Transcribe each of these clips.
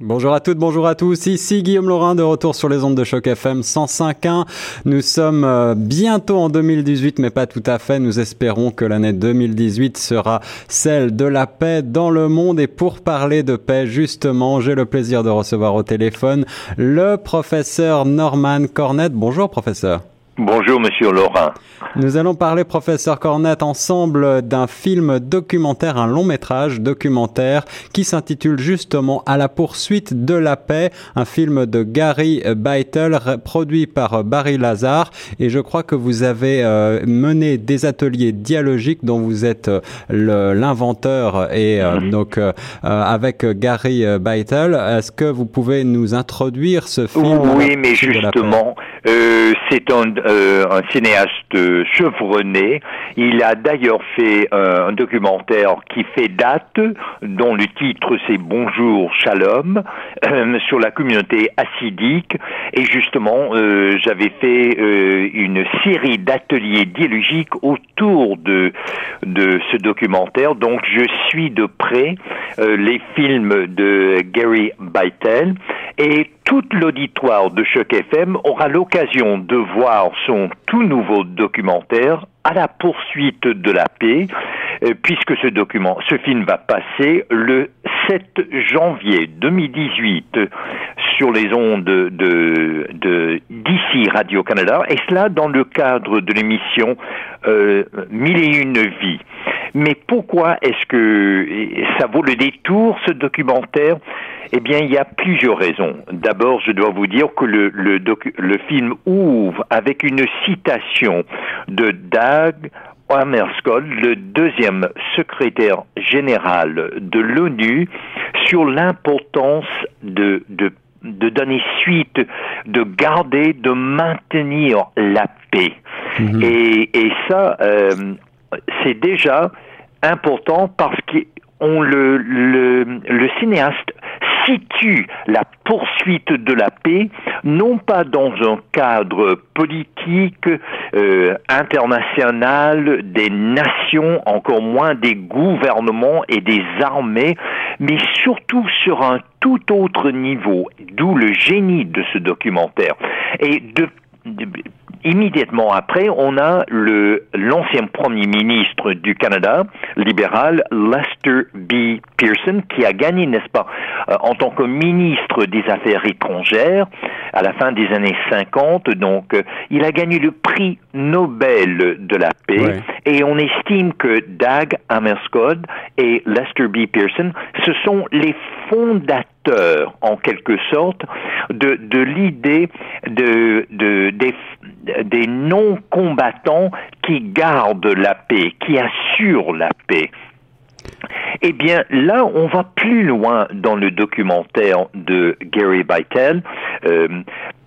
Bonjour à toutes, bonjour à tous. Ici Guillaume Laurin de retour sur les ondes de choc FM 105.1. Nous sommes euh, bientôt en 2018, mais pas tout à fait. Nous espérons que l'année 2018 sera celle de la paix dans le monde. Et pour parler de paix, justement, j'ai le plaisir de recevoir au téléphone le professeur Norman Cornette. Bonjour, professeur. Bonjour, monsieur Laurent. Nous allons parler, professeur Cornette, ensemble d'un film documentaire, un long métrage documentaire qui s'intitule justement À la poursuite de la paix, un film de Gary Beitel produit par Barry Lazar. Et je crois que vous avez euh, mené des ateliers dialogiques dont vous êtes euh, l'inventeur et euh, mhm. donc avec Gary Beitel. Est-ce que vous pouvez nous introduire ce film Oui, mais justement, c'est un euh, un cinéaste chevronné. Il a d'ailleurs fait euh, un documentaire qui fait date, dont le titre c'est Bonjour Shalom, euh, sur la communauté assidique. Et justement, j'avais fait une série d'ateliers dialogiques autour de, de ce documentaire. Donc je suis de près les films de Gary Beitel et tout l'auditoire de Choc FM aura l'occasion de voir son tout nouveau documentaire à la poursuite de la paix, euh, puisque ce document, ce film va passer le 7 janvier 2018 sur les ondes de, de d'ici Radio-Canada, et cela dans le cadre de l'émission euh, Mille et une vies. Mais pourquoi est-ce que ça vaut le détour, ce documentaire? Eh bien, il y a plusieurs raisons. D'abord, je dois vous dire que le, le, le film ouvre avec une citation de Dag Hammarskjöld, le deuxième secrétaire général de l'ONU, sur l'importance de, de, de, donner suite, de garder, de maintenir la paix. Mhm. Et, et, ça, euh, c'est déjà important parce qu'on le, le, le cinéaste situe la poursuite de la paix non pas dans un cadre politique euh, international des nations, encore moins des gouvernements et des armées, mais surtout sur un tout autre niveau, d'où le génie de ce documentaire. Et de immédiatement après, on a le l'ancien premier ministre du Canada, libéral, Lester B. Pearson, qui a gagné, n'est-ce pas, euh, en tant que ministre des Affaires étrangères à la fin des années 50. Donc, euh, il a gagné le prix Nobel de la paix. Et on estime que Dag Hammarskjöld et Lester B. Pearson, ce sont les fondateurs, en quelque sorte, de, de l'idée de, de, des, des non-combattants qui gardent la paix, qui assurent la paix. Eh bien, là, on va plus loin dans le documentaire de Gary Beitel, euh,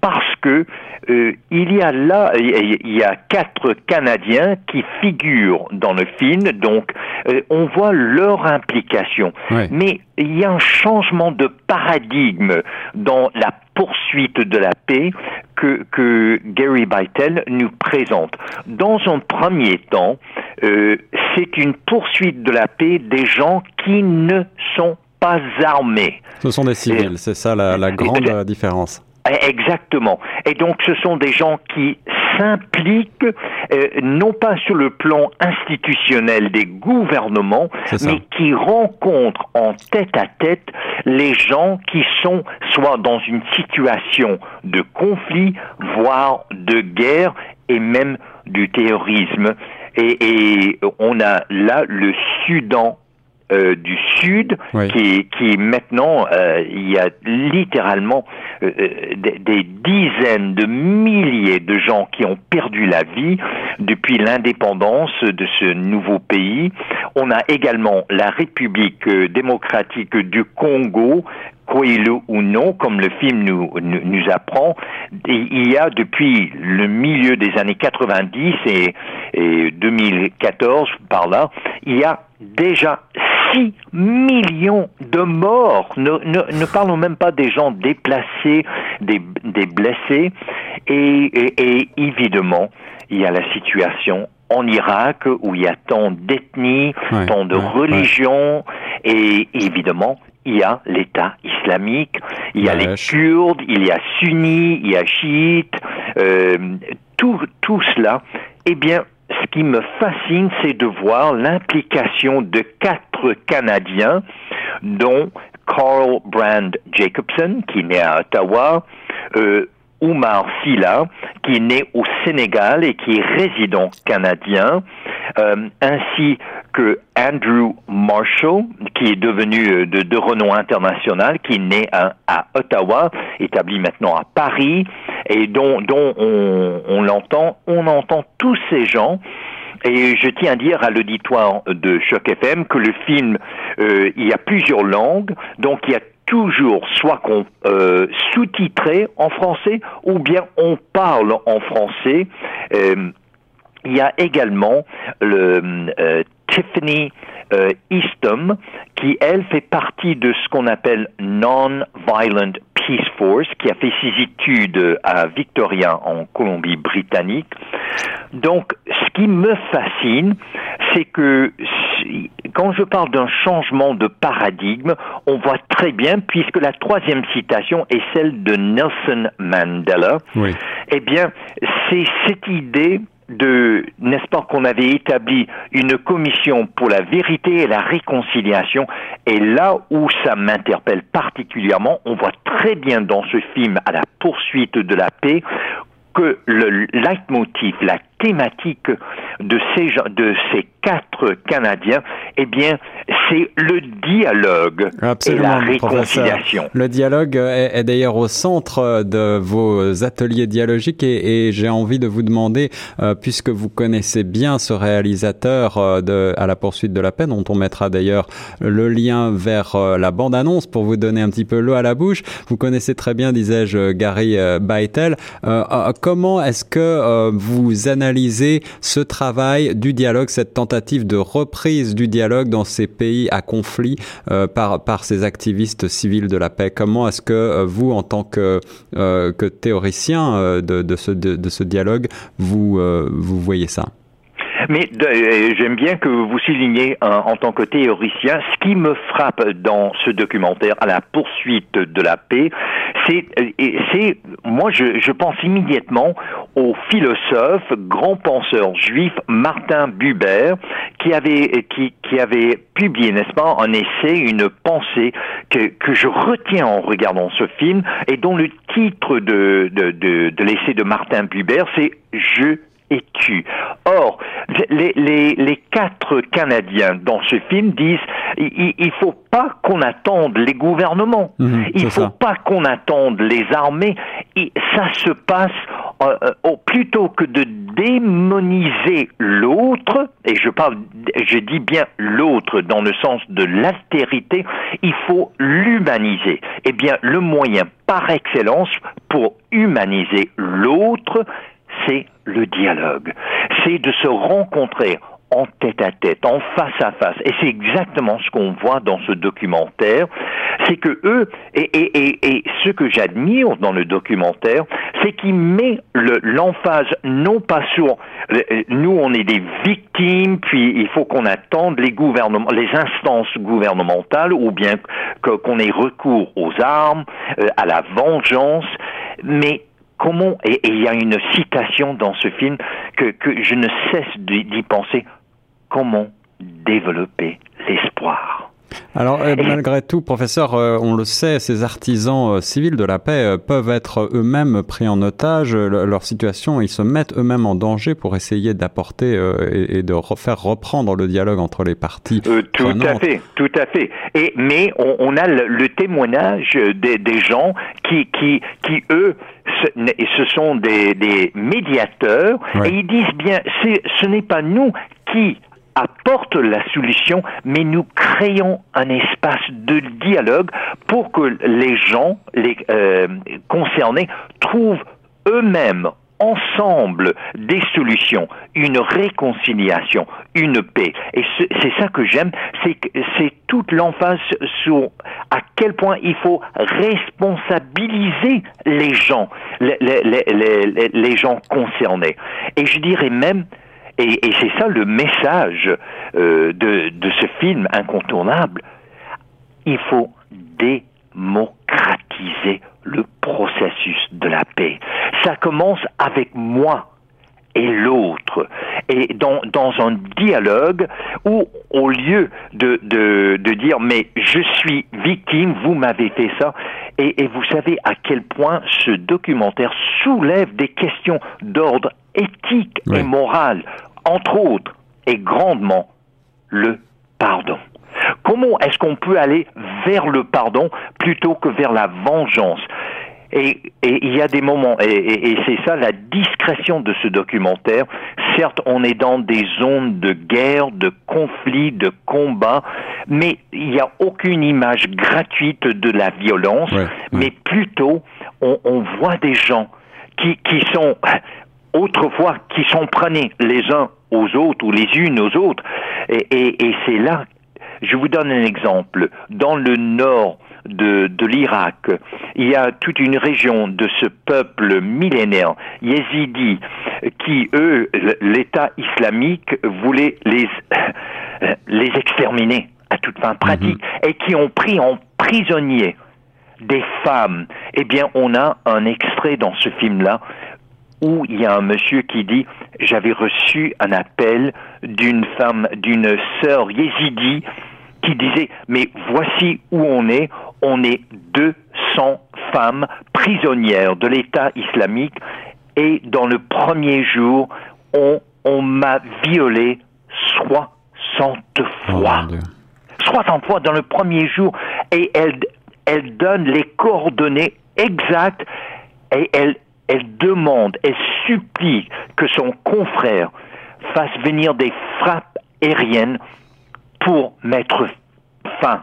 parce que euh, il y a là, il y a quatre Canadiens qui figurent dans le film, donc euh, on voit leur implication. Mais il y a un changement de paradigme dans la poursuite de la paix que, que Gary Beitel nous présente. Dans un premier temps, euh, c'est une poursuite de la paix des gens qui ne sont pas armés. Ce sont des civils, c'est ça la, la grande différence. Exactement. Et donc ce sont des gens qui s'impliquent euh, non pas sur le plan institutionnel des gouvernements, mais qui rencontrent en tête à tête les gens qui sont soit dans une situation de conflit, voire de guerre et même du terrorisme. Et, et on a là le Soudan euh, du Sud, qui, qui maintenant, euh, il y a littéralement euh, des, des, dizaines de milliers de gens qui ont perdu la vie depuis l'indépendance de ce nouveau pays. On a également la République démocratique du Congo croyez-le ou non, comme le film nous, nous, apprend, il y a depuis le milieu des années 90 et, et 2014 par là, il y a déjà 6 millions de morts. Ne, ne, parlons même pas des gens déplacés, des, des blessés. Et, et, évidemment, il y a la situation en Irak où il y a tant d'ethnies, tant de religions, et évidemment, il y a l'État islamique, il y a les Kurdes, il y a sunnis, il y a chiites, euh, tout, tout cela. Eh bien, ce qui me fascine, c'est de voir l'implication de quatre Canadiens, dont Carl Brand Jacobson, qui est né à Ottawa, euh, Oumar Silla, qui est né au Sénégal et qui est résident canadien, euh, ainsi que Andrew Marshall, qui est devenu euh, de, de renom international, qui est né à, Ottawa, établi maintenant à Paris, et dont, dont on, on l'entend, on entend tous ces gens. Et je tiens à dire à l'auditoire de Choc FM que le film, euh, il y a plusieurs langues, donc il y a toujours soit qu'on euh, sous-titré en français ou bien on parle en français. Euh, il y a également le euh, Tiffany euh, Eastham, qui elle fait partie de ce qu'on appelle Non-Violent Peace Force, qui a fait ses études à Victoria en Colombie-Britannique. Donc, ce qui me fascine, c'est que quand je parle d'un changement de paradigme, on voit très bien, puisque la troisième citation est celle de Nelson Mandela, oui. eh bien, c'est cette idée de, n'est-ce pas, qu'on avait établi une commission pour la vérité et la réconciliation. Et là où ça m'interpelle particulièrement, on voit très bien dans ce film à la poursuite de la paix que le leitmotiv, la thématique de ces, de ces quatre Canadiens, eh bien, c'est le dialogue et la réconciliation. Le dialogue est, d'ailleurs au centre de vos ateliers dialogiques et, et j'ai envie de vous demander, euh, puisque vous connaissez bien ce réalisateur euh, de À la poursuite de la paix, dont on mettra d'ailleurs le lien vers euh, la bande-annonce pour vous donner un petit peu l'eau à la bouche. Vous connaissez très bien, disais-je, Gary Baitel. comment est-ce que vous analysez ce travail du dialogue, cette tentative de reprise du dialogue dans ces pays à conflit euh, par, par ces activistes civils de la paix. Comment est-ce que euh, vous, en tant que, euh, que théoricien de, de, ce, de, ce dialogue, vous, vous voyez ça? Mais euh, j'aime bien que vous souligniez en tant que théoricien, ce qui me frappe dans ce documentaire à la poursuite de la paix, c'est, euh, c'est moi je, je pense immédiatement au philosophe, grand penseur juif Martin Buber, qui avait qui, qui avait publié, n'est-ce pas, un essai, une pensée que, que je retiens en regardant ce film et dont le titre de, de, de, de l'essai de Martin Buber, c'est Je et tu. Or, les, les, les, quatre Canadiens dans ce film disent il, il faut pas qu'on attende les gouvernements, mhm, il faut pas qu'on attende les armées. Et ça se passe euh, euh plutôt que de démoniser l'autre, et je parle, je dis bien l'autre dans le sens de l'altérité, il faut l'humaniser. Eh bien, le moyen par excellence pour humaniser l'autre, c'est le dialogue. C'est de se rencontrer en tête à tête, en face à face. Et c'est exactement ce qu'on voit dans ce documentaire. C'est que eux, et, ce que j'admire dans le documentaire, c'est qu'il met l'emphase non pas sur nous, on est des victimes, puis il faut qu'on attende les gouvernements, les instances gouvernementales, ou bien qu'on ait recours aux armes, euh, à la vengeance, mais comment, et, il y a une citation dans ce film que, que je ne cesse d'y penser, comment développer l'espoir. Alors euh, malgré tout, professeur, euh, on le sait, ces artisans euh, civils de la paix peuvent être eux-mêmes pris en otage. leur situation, ils se mettent eux-mêmes en danger pour essayer d'apporter et, de refaire reprendre le dialogue entre les parties. tout à fait, tout à fait. Et mais on, a le, témoignage des, des, gens qui, qui, qui eux, ce, sont des, des médiateurs et ils disent bien, ce n'est pas nous qui apporte la solution, mais nous créons un espace de dialogue pour que les gens les, euh, concernés trouvent eux-mêmes ensemble des solutions, une réconciliation, une paix. Et c'est ça que j'aime, c'est toute l'emphase sur à quel point il faut responsabiliser les gens, les, gens concernés. Et je dirais même et, c'est ça le message euh, de ce film incontournable. Il faut démocratiser le processus de la paix. Ça commence avec moi et l'autre. Et dans, dans un dialogue où, au lieu de, de, de dire mais je suis victime, vous m'avez fait ça, et, et, vous savez à quel point ce documentaire soulève des questions d'ordre éthique Oui. et moral, entre autres, et grandement, le pardon. Comment est-ce qu'on peut aller vers le pardon plutôt que vers la vengeance? Et, il y a des moments, et, et- et c'est ça la discrétion de ce documentaire. Certes, on est dans des zones de guerre, de conflit, de combat, mais il n'y a aucune image gratuite de la violence, Ouais, ouais. mais plutôt on, on voit des gens qui, qui sont autrefois qui sont prenés les uns aux autres ou les unes aux autres. Et, et- et c'est là, je vous donne un exemple. Dans le nord de, de l'Irak, il y a toute une région de ce peuple millénaire, yézidi, qui, eux, l'État islamique voulait les, les exterminer à toute fin pratique et qui ont pris en prisonnier des femmes. Eh bien, on a un extrait dans ce film-là où il y a un monsieur qui dit j'avais reçu un appel d'une femme, d'une sœur yézidi qui disait mais voici où on est, on est 200 femmes prisonnières de l'État islamique et dans le premier jour on, on m'a violé 60 Oh, fois. Dieu. 60 fois dans le premier jour et elle, elle donne les coordonnées exactes et elle, elle demande, elle supplie que son confrère fasse venir des frappes aériennes pour mettre fin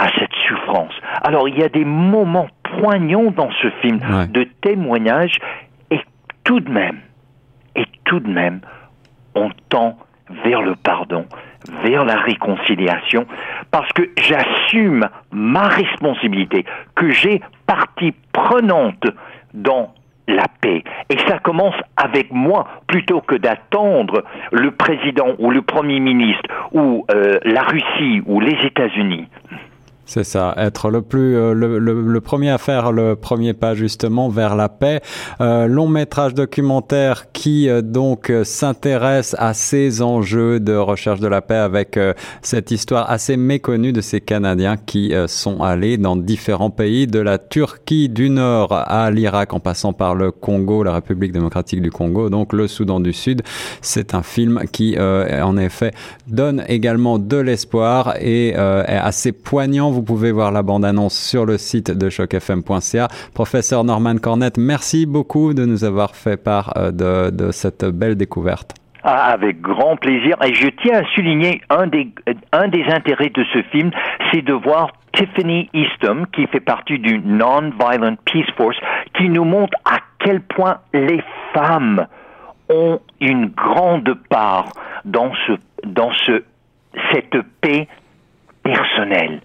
à cette souffrance. Alors il y a des moments poignants dans ce film Ouais. de témoignages et tout de même, et tout de même, on tend vers le pardon, vers la réconciliation, parce que j'assume ma responsabilité, que j'ai partie prenante dans la paix. Et ça commence avec moi, plutôt que d'attendre le président ou le premier ministre ou euh, la Russie ou les États-Unis. C'est ça, être le plus euh, le, le- le premier à faire le premier pas justement vers la paix. Euh, long métrage documentaire qui euh, donc euh, s'intéresse à ces enjeux de recherche de la paix avec euh, cette histoire assez méconnue de ces Canadiens qui sont allés dans différents pays, de la Turquie du Nord à l'Irak en passant par le Congo, la République démocratique du Congo, donc le Soudan du Sud. C'est un film qui en effet donne également de l'espoir et est assez poignant. Pouvez voir la bande-annonce sur le site de chocfm.ca. Professeur Norman Cornette, merci beaucoup de nous avoir fait part euh, de, cette belle découverte. Ah, avec grand plaisir. Et je tiens à souligner un des, intérêts de ce film, c'est de voir Tiffany Easton, qui fait partie du Non-Violent Peace Force, qui nous montre à quel point les femmes ont une grande part dans ce, dans ce, cette paix personnelle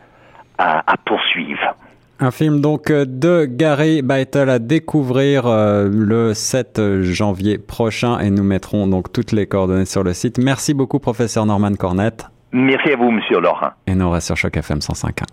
à, à poursuivre. Un film donc euh, de Gary Beitel à découvrir euh, le 7 janvier prochain et nous mettrons donc toutes les coordonnées sur le site. Merci beaucoup professeur Norman Cornette Merci à vous, Monsieur Laurent. et nous reste sur Choc FM 105.1.